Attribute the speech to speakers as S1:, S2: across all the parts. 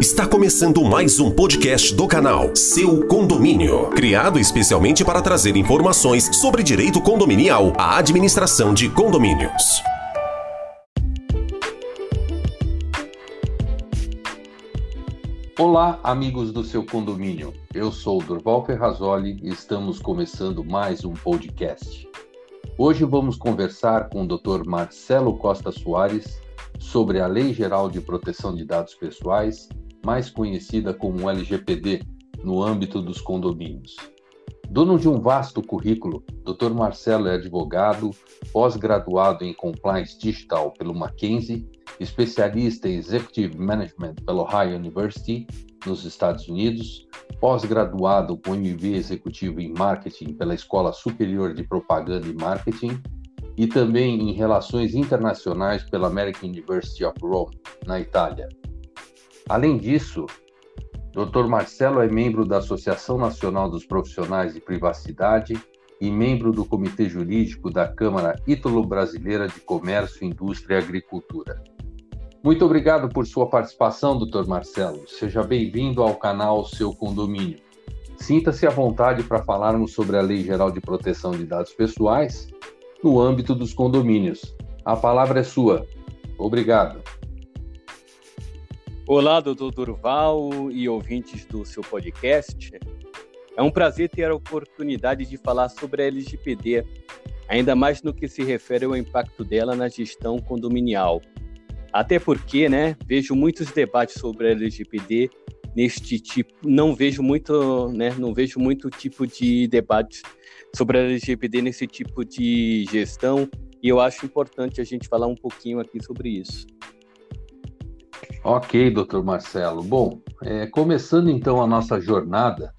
S1: Está começando mais um podcast do canal Seu Condomínio, criado especialmente para trazer informações sobre direito condominial à administração de condomínios.
S2: Olá, amigos do seu condomínio. Eu sou Durval Ferrazoli e estamos começando mais um podcast. Hoje vamos conversar com o Dr. Marcelo Costa Soares sobre a Lei Geral de Proteção de Dados Pessoais mais conhecida como LGPD, no âmbito dos condomínios. Dono de um vasto currículo, Dr. Marcelo é advogado, pós-graduado em Compliance Digital pelo Mackenzie, especialista em Executive Management pela Ohio University, nos Estados Unidos, pós-graduado com MBA Executivo em Marketing pela Escola Superior de Propaganda e Marketing e também em Relações Internacionais pela American University of Rome, na Itália. Além disso, Dr. Marcelo é membro da Associação Nacional dos Profissionais de Privacidade e membro do Comitê Jurídico da Câmara Ítalo-Brasileira de Comércio, Indústria e Agricultura. Muito obrigado por sua participação, Dr. Marcelo. Seja bem-vindo ao canal Seu Condomínio. Sinta-se à vontade para falarmos sobre a Lei Geral de Proteção de Dados Pessoais no âmbito dos condomínios. A palavra é sua. Obrigado.
S3: Olá, doutor Durval e ouvintes do seu podcast. É um prazer ter a oportunidade de falar sobre a LGPD, ainda mais no que se refere ao impacto dela na gestão condominial. Até porque, né, vejo muitos debates sobre a LGPD neste tipo, não vejo muito, né, não vejo muito tipo de debate sobre a LGPD nesse tipo de gestão, e eu acho importante a gente falar um pouquinho aqui sobre isso.
S2: Ok, doutor Marcelo. Bom, é, começando então a nossa jornada,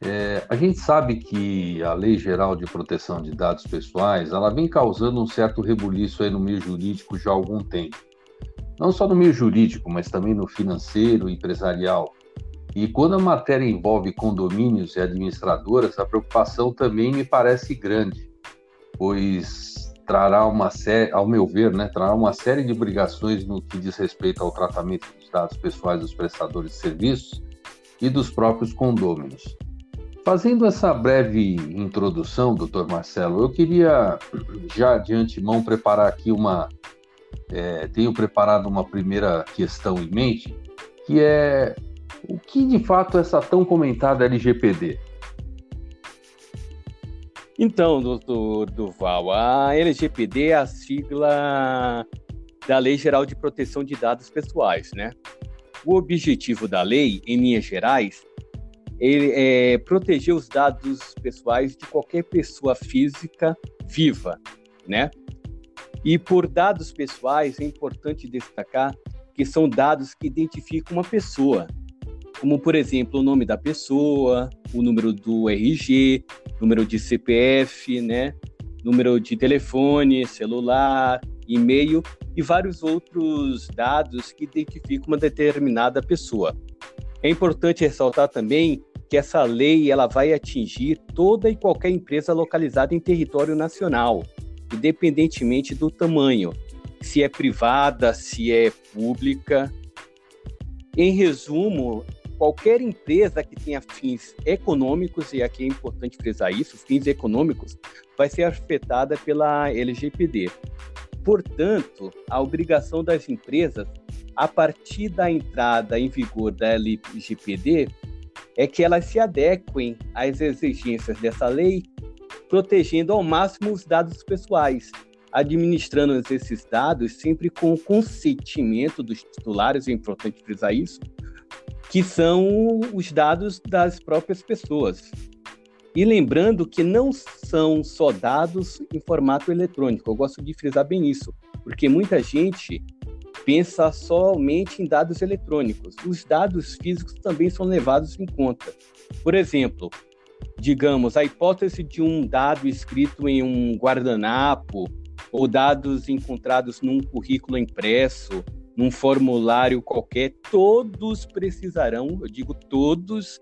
S2: é, a gente sabe que a Lei Geral de Proteção de Dados Pessoais ela vem causando um certo rebuliço aí no meio jurídico já há algum tempo. Não só no meio jurídico, mas também no financeiro, empresarial. E quando a matéria envolve condomínios e administradoras, a preocupação também me parece grande, pois trará uma série, ao meu ver, né, trará uma série de obrigações no que diz respeito ao tratamento dos dados pessoais dos prestadores de serviços e dos próprios condôminos. Fazendo essa breve introdução, doutor Marcelo, eu queria já de antemão preparar aqui uma. É, tenho preparado uma primeira questão em mente, que é o que de fato essa tão comentada LGPD?
S3: Então, doutor Duval, a LGPD é a sigla da Lei Geral de Proteção de Dados Pessoais, né? O objetivo da lei, em linhas gerais, é proteger os dados pessoais de qualquer pessoa física viva, né? E por dados pessoais é importante destacar que são dados que identificam uma pessoa, como por exemplo o nome da pessoa, o número do RG, número de CPF, né, número de telefone, celular, e-mail e vários outros dados que identificam uma determinada pessoa. É importante ressaltar também que essa lei ela vai atingir toda e qualquer empresa localizada em território nacional, independentemente do tamanho, se é privada, se é pública. Em resumo, qualquer empresa que tenha fins econômicos, e aqui é importante frisar isso, fins econômicos, vai ser afetada pela LGPD. Portanto, a obrigação das empresas, a partir da entrada em vigor da LGPD, é que elas se adequem às exigências dessa lei, protegendo ao máximo os dados pessoais, administrando esses dados sempre com o consentimento dos titulares, é importante frisar isso, que são os dados das próprias pessoas. E lembrando que não são só dados em formato eletrônico, eu gosto de frisar bem isso, porque muita gente pensa somente em dados eletrônicos. Os dados físicos também são levados em conta. Por exemplo, digamos, a hipótese de um dado escrito em um guardanapo ou dados encontrados num currículo impresso num formulário qualquer, todos precisarão, eu digo todos,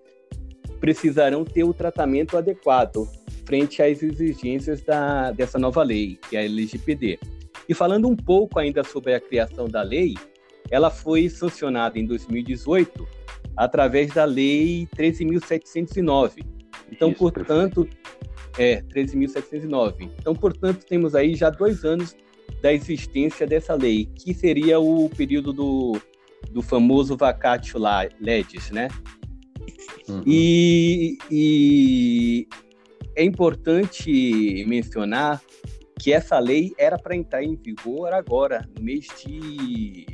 S3: precisarão ter o tratamento adequado frente às exigências da, dessa nova lei, que é a LGPD. E falando um pouco ainda sobre a criação da lei, ela foi sancionada em 2018 através da Lei 13.709. Então, Isso, portanto, é 13.709. Então, portanto, temos aí já dois anos da existência dessa lei, que seria o período do, do famoso vacatio legis, né? Uhum. E, e é importante mencionar que essa lei era para entrar em vigor agora, no mês de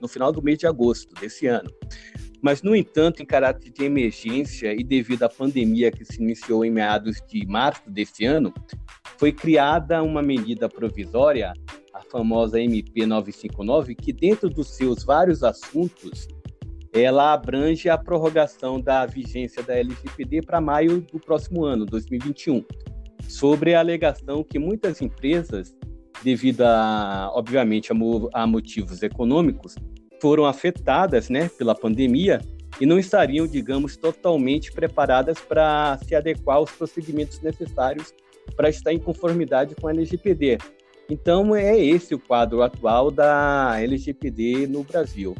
S3: no final do mês de agosto desse ano. Mas, no entanto, em caráter de emergência e devido à pandemia que se iniciou em meados de março desse ano, foi criada uma medida provisória, famosa MP 959, que, dentro dos seus vários assuntos, ela abrange a prorrogação da vigência da LGPD para maio do próximo ano, 2021, sobre a alegação que muitas empresas, devido a, obviamente, a motivos econômicos, foram afetadas né, pela pandemia e não estariam, digamos, totalmente preparadas para se adequar aos procedimentos necessários para estar em conformidade com a LGPD. Então, é esse o quadro atual da LGPD no Brasil.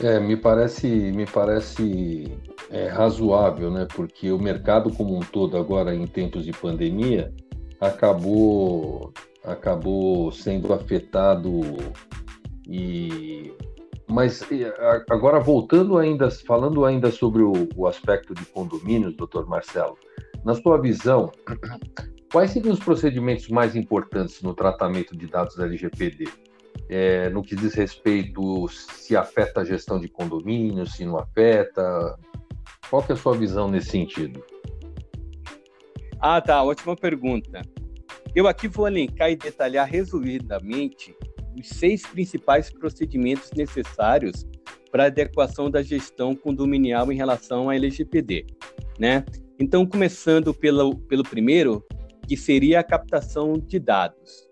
S2: É, me parece, me parece é, razoável, né? Porque o mercado como um todo agora em tempos de pandemia acabou acabou sendo afetado e mas agora voltando ainda, falando ainda sobre o, o aspecto de condomínios, doutor Marcelo, na sua visão, quais seriam os procedimentos mais importantes no tratamento de dados da LGPD? É, no que diz respeito se afeta a gestão de condomínios, se não afeta? Qual que é a sua visão nesse sentido?
S3: Ah, tá, ótima pergunta. Eu aqui vou elencar e detalhar resumidamente os seis principais procedimentos necessários para adequação da gestão condominial em relação à LGPD, né? Então, começando pelo, pelo primeiro, que seria a captação de dados.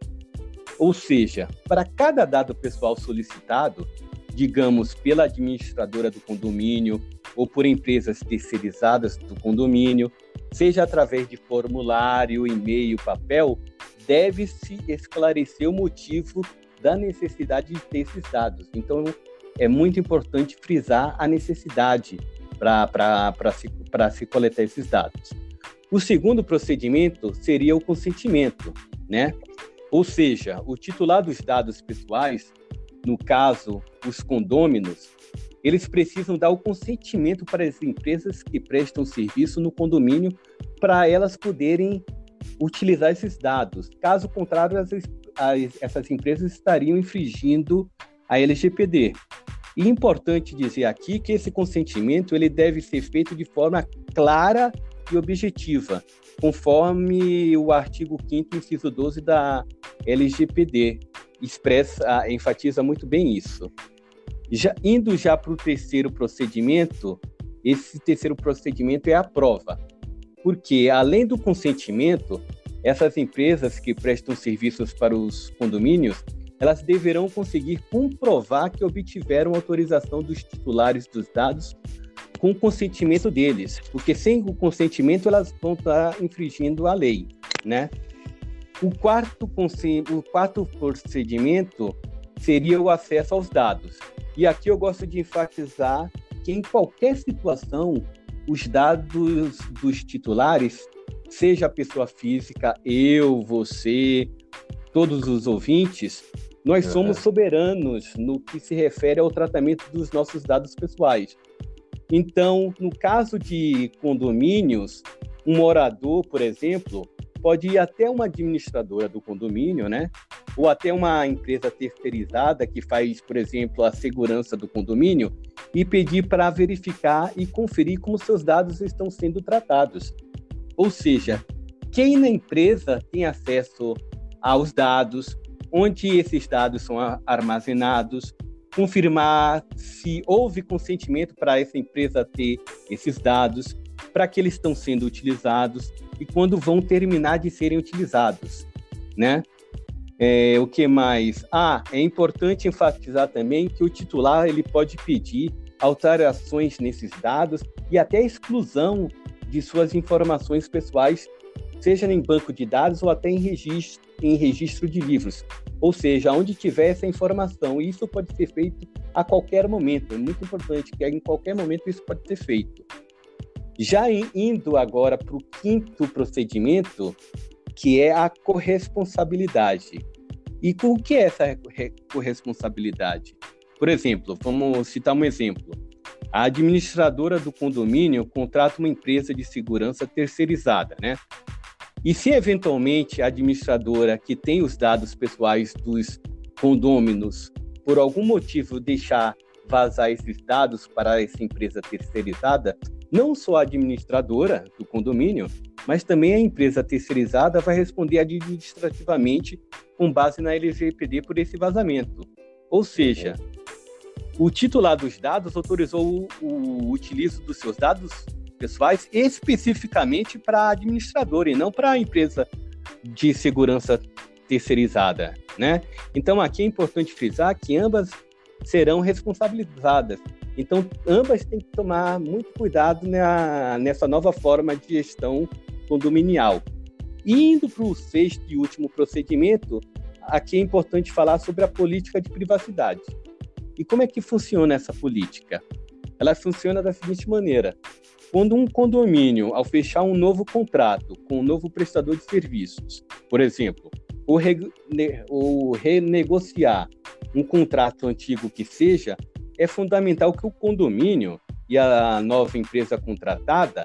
S3: Ou seja, para cada dado pessoal solicitado, digamos pela administradora do condomínio ou por empresas terceirizadas do condomínio, seja através de formulário, e-mail, papel, deve-se esclarecer o motivo da necessidade de ter esses dados. Então, é muito importante frisar a necessidade para se, se coletar esses dados. O segundo procedimento seria o consentimento, né? Ou seja, o titular dos dados pessoais, no caso, os condôminos, eles precisam dar o consentimento para as empresas que prestam serviço no condomínio para elas poderem utilizar esses dados. Caso contrário, as, as, essas empresas estariam infringindo a LGPD. E é importante dizer aqui que esse consentimento ele deve ser feito de forma clara e objetiva, conforme o artigo 5 inciso 12 da LGPD expressa, enfatiza muito bem isso. Já, indo já para o terceiro procedimento, esse terceiro procedimento é a prova, porque além do consentimento, essas empresas que prestam serviços para os condomínios, elas deverão conseguir comprovar que obtiveram autorização dos titulares dos dados com o consentimento deles, porque sem o consentimento elas vão estar infringindo a lei, né? O quarto, o quarto procedimento seria o acesso aos dados. E aqui eu gosto de enfatizar que em qualquer situação os dados dos titulares seja a pessoa física, eu, você, todos os ouvintes, nós somos soberanos no que se refere ao tratamento dos nossos dados pessoais. Então, no caso de condomínios, um morador, por exemplo, pode ir até uma administradora do condomínio, né? Ou até uma empresa terceirizada que faz, por exemplo, a segurança do condomínio e pedir para verificar e conferir como seus dados estão sendo tratados. Ou seja, quem na empresa tem acesso aos dados, onde esses dados são armazenados, confirmar se houve consentimento para essa empresa ter esses dados, para que eles estão sendo utilizados e quando vão terminar de serem utilizados, né? É, o que mais? Ah, é importante enfatizar também que o titular ele pode pedir alterações nesses dados e até exclusão de suas informações pessoais, seja em banco de dados ou até em registro, em registro de livros. ou seja, onde tiver essa informação. Isso pode ser feito a qualquer momento. É muito importante que em qualquer momento isso pode ser feito. Já indo agora para o quinto procedimento, que é a corresponsabilidade. E com o que é essa corresponsabilidade? Por exemplo, vamos citar um exemplo. A administradora do condomínio contrata uma empresa de segurança terceirizada, né? E se eventualmente a administradora que tem os dados pessoais dos condôminos, por algum motivo deixar vazar esses dados para essa empresa terceirizada, não só a administradora do condomínio, mas também a empresa terceirizada vai responder administrativamente com base na LGPD por esse vazamento. Ou seja, o titular dos dados autorizou o, o utilizo dos seus dados pessoais especificamente para a administradora e não para empresa de segurança terceirizada, né? Então aqui é importante frisar que ambas serão responsabilizadas. Então ambas têm que tomar muito cuidado na, nessa nova forma de gestão condominial. Indo para o sexto e último procedimento, aqui é importante falar sobre a política de privacidade. E como é que funciona essa política? Ela funciona da seguinte maneira: quando um condomínio, ao fechar um novo contrato com um novo prestador de serviços, por exemplo, ou, re, ou renegociar um contrato antigo que seja, é fundamental que o condomínio e a nova empresa contratada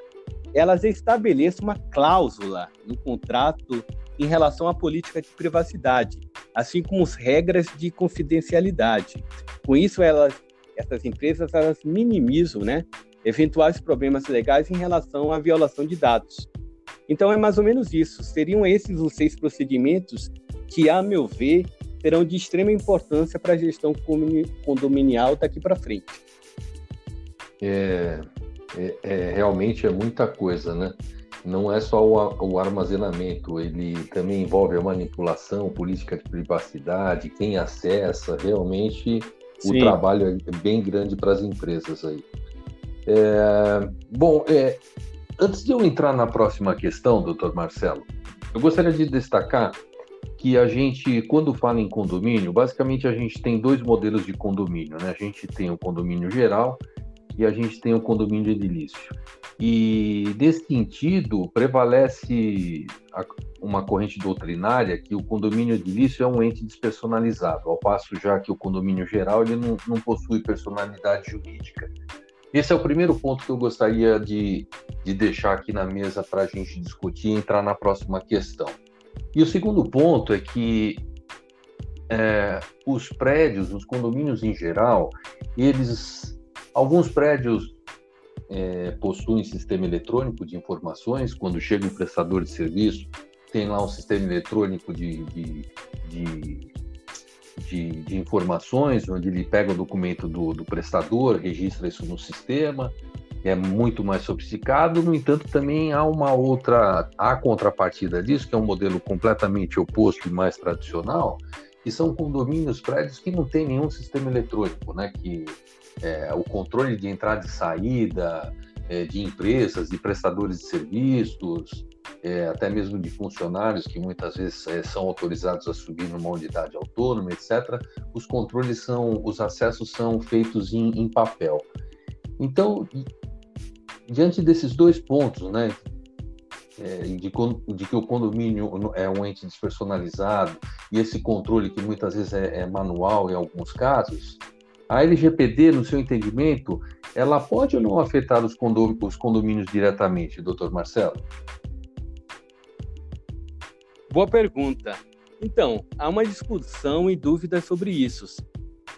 S3: elas estabeleçam uma cláusula no contrato em relação à política de privacidade, assim como as regras de confidencialidade. Com isso, elas, essas empresas elas minimizam né, eventuais problemas legais em relação à violação de dados. Então, é mais ou menos isso. Seriam esses os seis procedimentos que, a meu ver, serão de extrema importância para a gestão condominial daqui para frente.
S2: É, é, é, realmente é muita coisa, né? não é só o, o, armazenamento, ele também envolve a manipulação, política de privacidade, quem acessa, realmente Sim. o trabalho é bem grande para as empresas aí. É, bom, é, antes de eu entrar na próxima questão, doutor Marcelo, eu gostaria de destacar que a gente, quando fala em condomínio, basicamente a gente tem dois modelos de condomínio, né? A gente tem o condomínio geral e a gente tem o condomínio edilício. E, nesse sentido, prevalece uma corrente doutrinária que o condomínio edilício é um ente despersonalizado, ao passo já que o condomínio geral ele não, não possui personalidade jurídica. Esse é o primeiro ponto que eu gostaria de, de deixar aqui na mesa para a gente discutir e entrar na próxima questão. E o segundo ponto é que é, os prédios, os condomínios em geral, eles, alguns prédios é, possuem sistema eletrônico de informações. Quando chega um prestador de serviço, tem lá um sistema eletrônico de, de, de, de, de informações, onde ele pega o documento do, do prestador, registra isso no sistema, é muito mais sofisticado. No entanto, também há uma outra, a contrapartida disso, que é um modelo completamente oposto e mais tradicional, que são condomínios, prédios que não tem nenhum sistema eletrônico, né? Que é, o controle de entrada e saída é, de empresas, de prestadores de serviços, é, até mesmo de funcionários que muitas vezes é, são autorizados a subir numa unidade autônoma, etc. Os controles são, os acessos são feitos em, em papel. Então, diante desses dois pontos, né, é, de, de, que o condomínio é um ente despersonalizado e esse controle que muitas vezes é, é manual em alguns casos, a LGPD, no seu entendimento, ela pode ou não afetar os, os condomínios diretamente, doutor Marcelo?
S3: Boa pergunta. Então, há uma discussão e dúvidas sobre isso.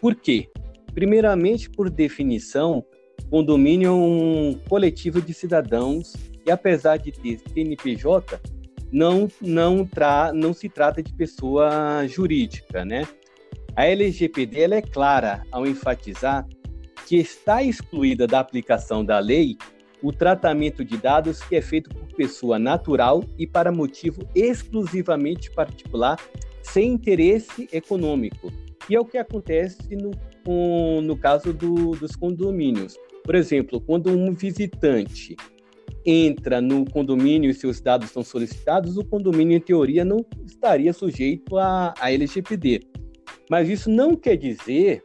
S3: Por quê? Primeiramente, por definição, condomínio é um coletivo de cidadãos e, apesar de ter CNPJ, não, não, tra não se trata de pessoa jurídica, né? A LGPD é clara ao enfatizar que está excluída da aplicação da lei o tratamento de dados que é feito por pessoa natural e para motivo exclusivamente particular, sem interesse econômico. E é o que acontece no, no caso do, dos condomínios. Por exemplo, quando um visitante entra no condomínio e seus dados são solicitados, o condomínio, em teoria, não estaria sujeito a, a LGPD. Mas isso não quer dizer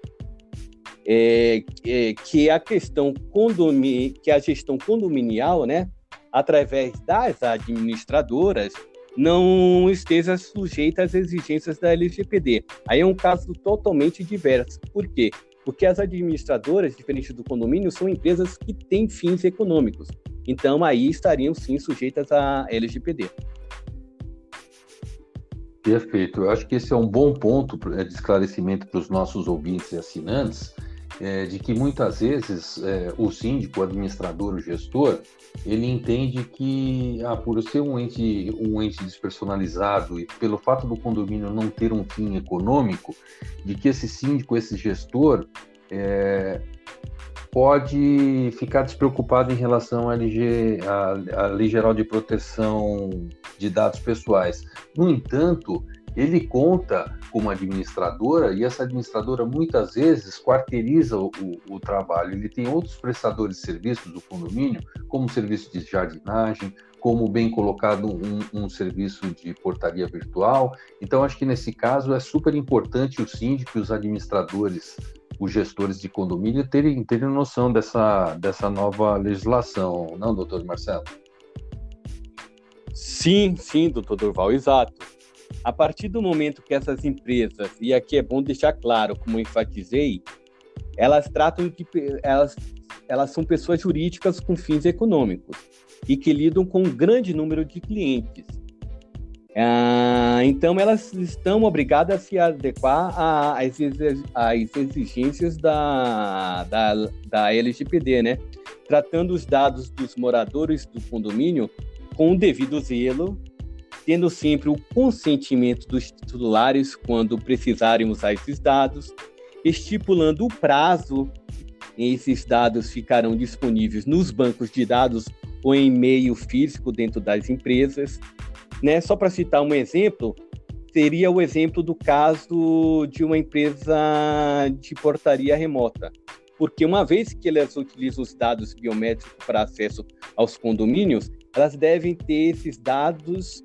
S3: é, é, que a questão condomi que a gestão condominial, né, através das administradoras, não esteja sujeita às exigências da LGPD. Aí é um caso totalmente diverso. Por quê? Porque as administradoras, diferente do condomínio, são empresas que têm fins econômicos. Então, aí estariam sim sujeitas à LGPD.
S2: Perfeito. Eu acho que esse é um bom ponto de esclarecimento para os nossos ouvintes e assinantes, é, de que muitas vezes é, o síndico, o administrador, o gestor, ele entende que, ah, por ser um ente, um ente despersonalizado e pelo fato do condomínio não ter um fim econômico, de que esse síndico, esse gestor, é, pode ficar despreocupado em relação à, LG, à, à Lei Geral de Proteção de Dados Pessoais. No entanto, ele conta com uma administradora e essa administradora muitas vezes quarteiriza o, o, trabalho. Ele tem outros prestadores de serviços do condomínio, como serviço de jardinagem, como bem colocado um, um serviço de portaria virtual. Então, acho que nesse caso é super importante o síndico e os administradores, os gestores de condomínio terem, terem noção dessa, dessa nova legislação, não, doutor Marcelo?
S3: Sim, sim, doutor Durval, exato. A partir do momento que essas empresas, e aqui é bom deixar claro, como enfatizei, elas tratam de elas, elas são pessoas jurídicas com fins econômicos e que lidam com um grande número de clientes. Ah, então, elas estão obrigadas a se adequar às exigências da, da, da LGPD, né? Tratando os dados dos moradores do condomínio com o devido zelo tendo sempre o consentimento dos titulares quando precisarem usar esses dados, estipulando o prazo esses dados ficarão disponíveis nos bancos de dados ou em meio físico dentro das empresas. Né? Só para citar um exemplo, seria o exemplo do caso de uma empresa de portaria remota. Porque uma vez que elas utilizam os dados biométricos para acesso aos condomínios, elas devem ter esses dados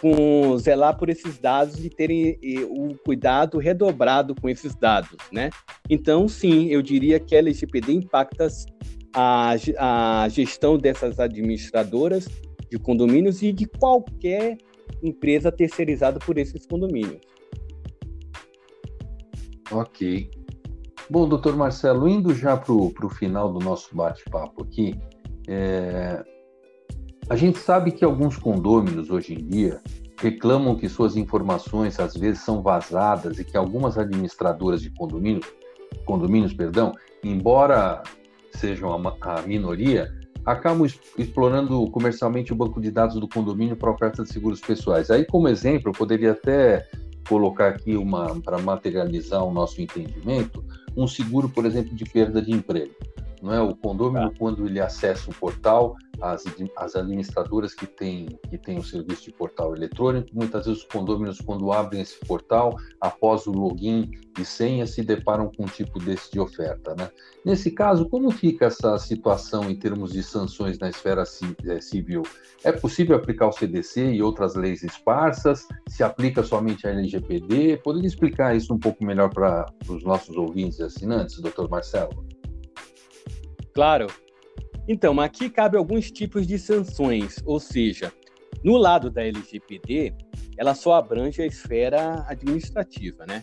S3: com zelar por esses dados e terem o cuidado redobrado com esses dados, né? Então, sim, eu diria que a LGPD impacta a, a gestão dessas administradoras de condomínios e de qualquer empresa terceirizada por esses condomínios.
S2: Ok. Bom, doutor Marcelo, indo já para o final do nosso bate-papo aqui, é, a gente sabe que alguns condôminos hoje em dia reclamam que suas informações às vezes são vazadas e que algumas administradoras de condomínio, condomínios, perdão, embora sejam a minoria, acabam explorando comercialmente o banco de dados do condomínio para oferta de seguros pessoais. Aí, como exemplo, eu poderia até colocar aqui uma para materializar o nosso entendimento, um seguro, por exemplo, de perda de emprego. Não é o condomínio tá. quando ele acessa o portal, as, as administradoras que têm que têm o serviço de portal eletrônico, muitas vezes os condôminos, quando abrem esse portal, após o login e senha, se deparam com um tipo desse de oferta. Né? Nesse caso, como fica essa situação em termos de sanções na esfera é, civil? É possível aplicar o CDC e outras leis esparsas? Se aplica somente a LGPD? Poderia explicar isso um pouco melhor para os nossos ouvintes e assinantes, doutor Marcelo?
S3: Claro, então, aqui cabe alguns tipos de sanções, ou seja, no lado da LGPD, ela só abrange a esfera administrativa, né?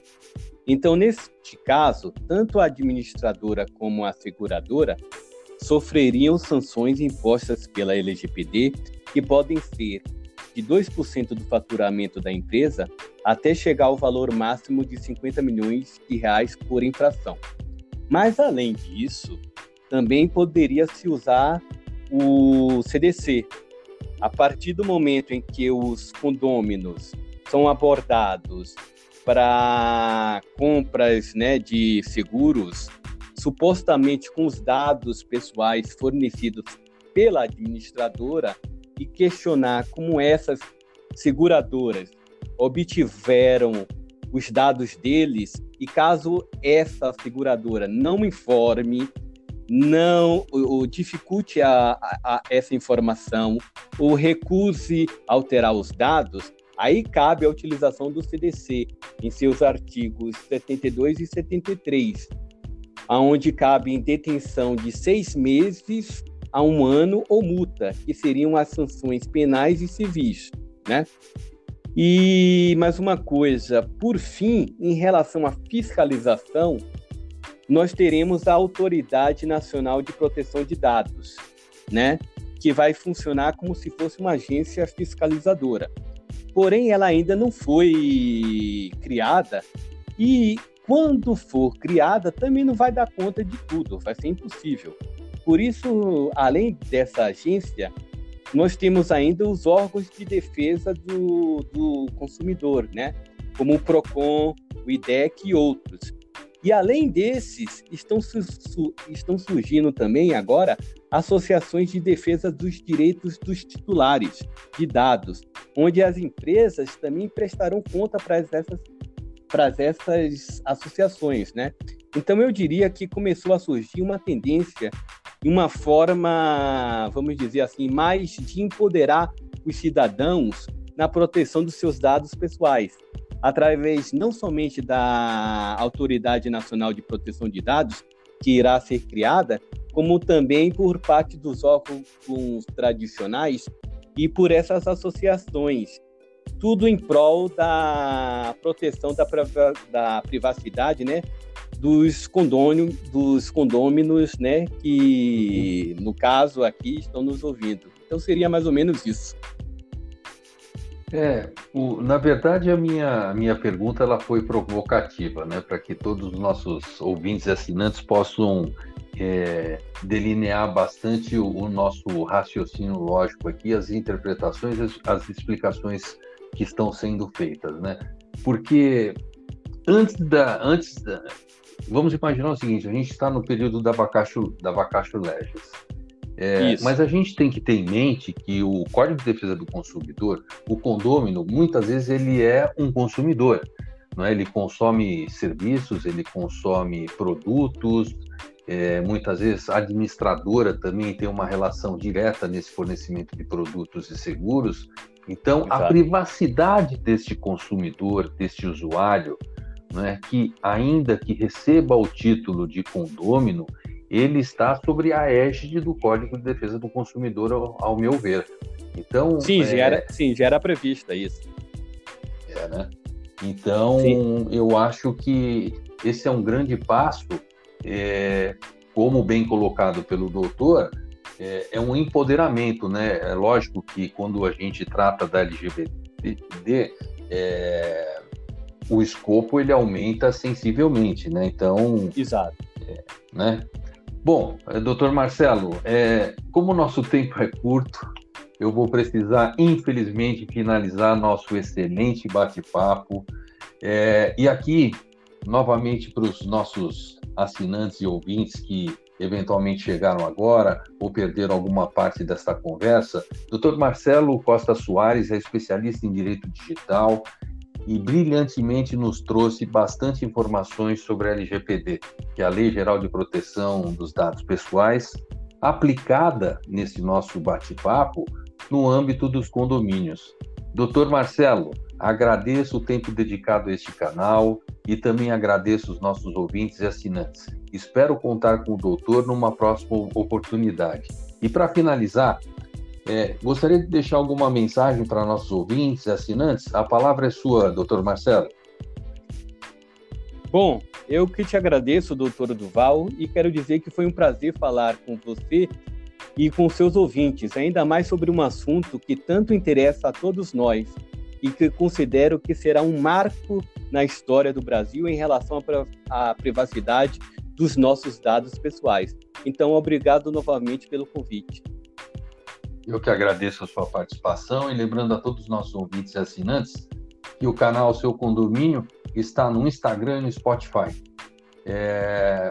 S3: Então, neste caso, tanto a administradora como a seguradora sofreriam sanções impostas pela LGPD, que podem ser de 2% do faturamento da empresa até chegar ao valor máximo de 50 milhões de reais por infração. Mas, além disso, também poderia se usar o CDC. A partir do momento em que os condôminos são abordados para compras né, de seguros, supostamente com os dados pessoais fornecidos pela administradora, e questionar como essas seguradoras obtiveram os dados deles, e caso essa seguradora não informe não o, o dificulte a, a, a essa informação ou recuse alterar os dados, aí cabe a utilização do CDC em seus artigos 72 e 73, aonde cabe detenção de seis meses a um ano ou multa, que seriam as sanções penais e civis, né? E mais uma coisa, por fim, em relação à fiscalização, nós teremos a Autoridade Nacional de Proteção de Dados, né? Que vai funcionar como se fosse uma agência fiscalizadora. Porém, ela ainda não foi criada e quando for criada também não vai dar conta de tudo, vai ser impossível. Por isso, além dessa agência, nós temos ainda os órgãos de defesa do, do consumidor, né? Como o PROCON, o IDEC e outros. E além desses, estão, su estão surgindo também agora associações de defesa dos direitos dos titulares de dados, onde as empresas também prestarão conta para essas, para essas associações, né? Então eu diria que começou a surgir uma tendência, uma forma, vamos dizer assim, mais de empoderar os cidadãos na proteção dos seus dados pessoais através não somente da Autoridade Nacional de Proteção de Dados, que irá ser criada, como também por parte dos órgãos tradicionais e por essas associações. Tudo em prol da proteção da, da privacidade, né? Dos condôminos, dos condôminos, né? Que, no caso aqui, estão nos ouvindo. Então, seria mais ou menos isso.
S2: É, o, na verdade a minha, minha pergunta ela foi provocativa, né, para que todos os nossos ouvintes e assinantes possam é, delinear bastante o, o, nosso raciocínio lógico aqui, as interpretações, as, as, explicações que estão sendo feitas, né? Porque antes da, antes da, vamos imaginar o seguinte, a gente está no período da Bacacho, da Bacacho Legis. É, mas a gente tem que ter em mente que o Código de Defesa do Consumidor, o condômino, muitas vezes ele é um consumidor. Não é? Ele consome serviços, ele consome produtos, é, muitas vezes a administradora também tem uma relação direta nesse fornecimento de produtos e seguros. Então, Exato. a privacidade deste consumidor, deste usuário, é que ainda que receba o título de condômino, ele está sobre a égide do Código de Defesa do Consumidor, ao, ao meu ver. Então,
S3: sim, é... já era, sim, já era prevista isso.
S2: É, né? Então, sim. eu acho que esse é um grande passo, é, como bem colocado pelo doutor, é, é, um empoderamento, né? É lógico que quando a gente trata da LGBT, é, o escopo ele aumenta sensivelmente, né? Então,
S3: exato,
S2: né? Bom, eh, doutor Marcelo, é, como o nosso tempo é curto, eu vou precisar, infelizmente, finalizar nosso excelente bate-papo. É, e aqui, novamente, para os nossos assinantes e ouvintes que eventualmente chegaram agora ou perderam alguma parte desta conversa, Dr. Marcelo Costa Soares é especialista em direito digital, e brilhantemente nos trouxe bastante informações sobre a LGPD, que é a Lei Geral de Proteção dos Dados Pessoais, aplicada nesse nosso bate-papo no âmbito dos condomínios. Doutor Marcelo, agradeço o tempo dedicado a este canal e também agradeço os nossos ouvintes e assinantes. Espero contar com o doutor numa próxima oportunidade. E para finalizar, é, gostaria de deixar alguma mensagem para nossos ouvintes assinantes? A palavra é sua, doutor Marcelo.
S3: Bom, eu que te agradeço, doutor Duval, e quero dizer que foi um prazer falar com você e com seus ouvintes, ainda mais sobre um assunto que tanto interessa a todos nós e que considero que será um marco na história do Brasil em relação à privacidade dos nossos dados pessoais. Então, obrigado novamente pelo convite.
S2: Eu que agradeço a sua participação e lembrando a todos os nossos ouvintes e assinantes que o canal Seu Condomínio está no Instagram e no Spotify. É...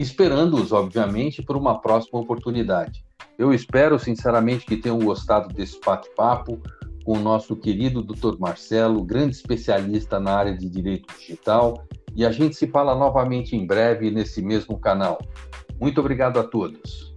S2: Esperando-os, obviamente, por uma próxima oportunidade. Eu espero, sinceramente, que tenham gostado desse bate-papo com o nosso querido Dr. Marcelo, grande especialista na área de direito digital, e a gente se fala novamente em breve nesse mesmo canal. Muito obrigado a todos.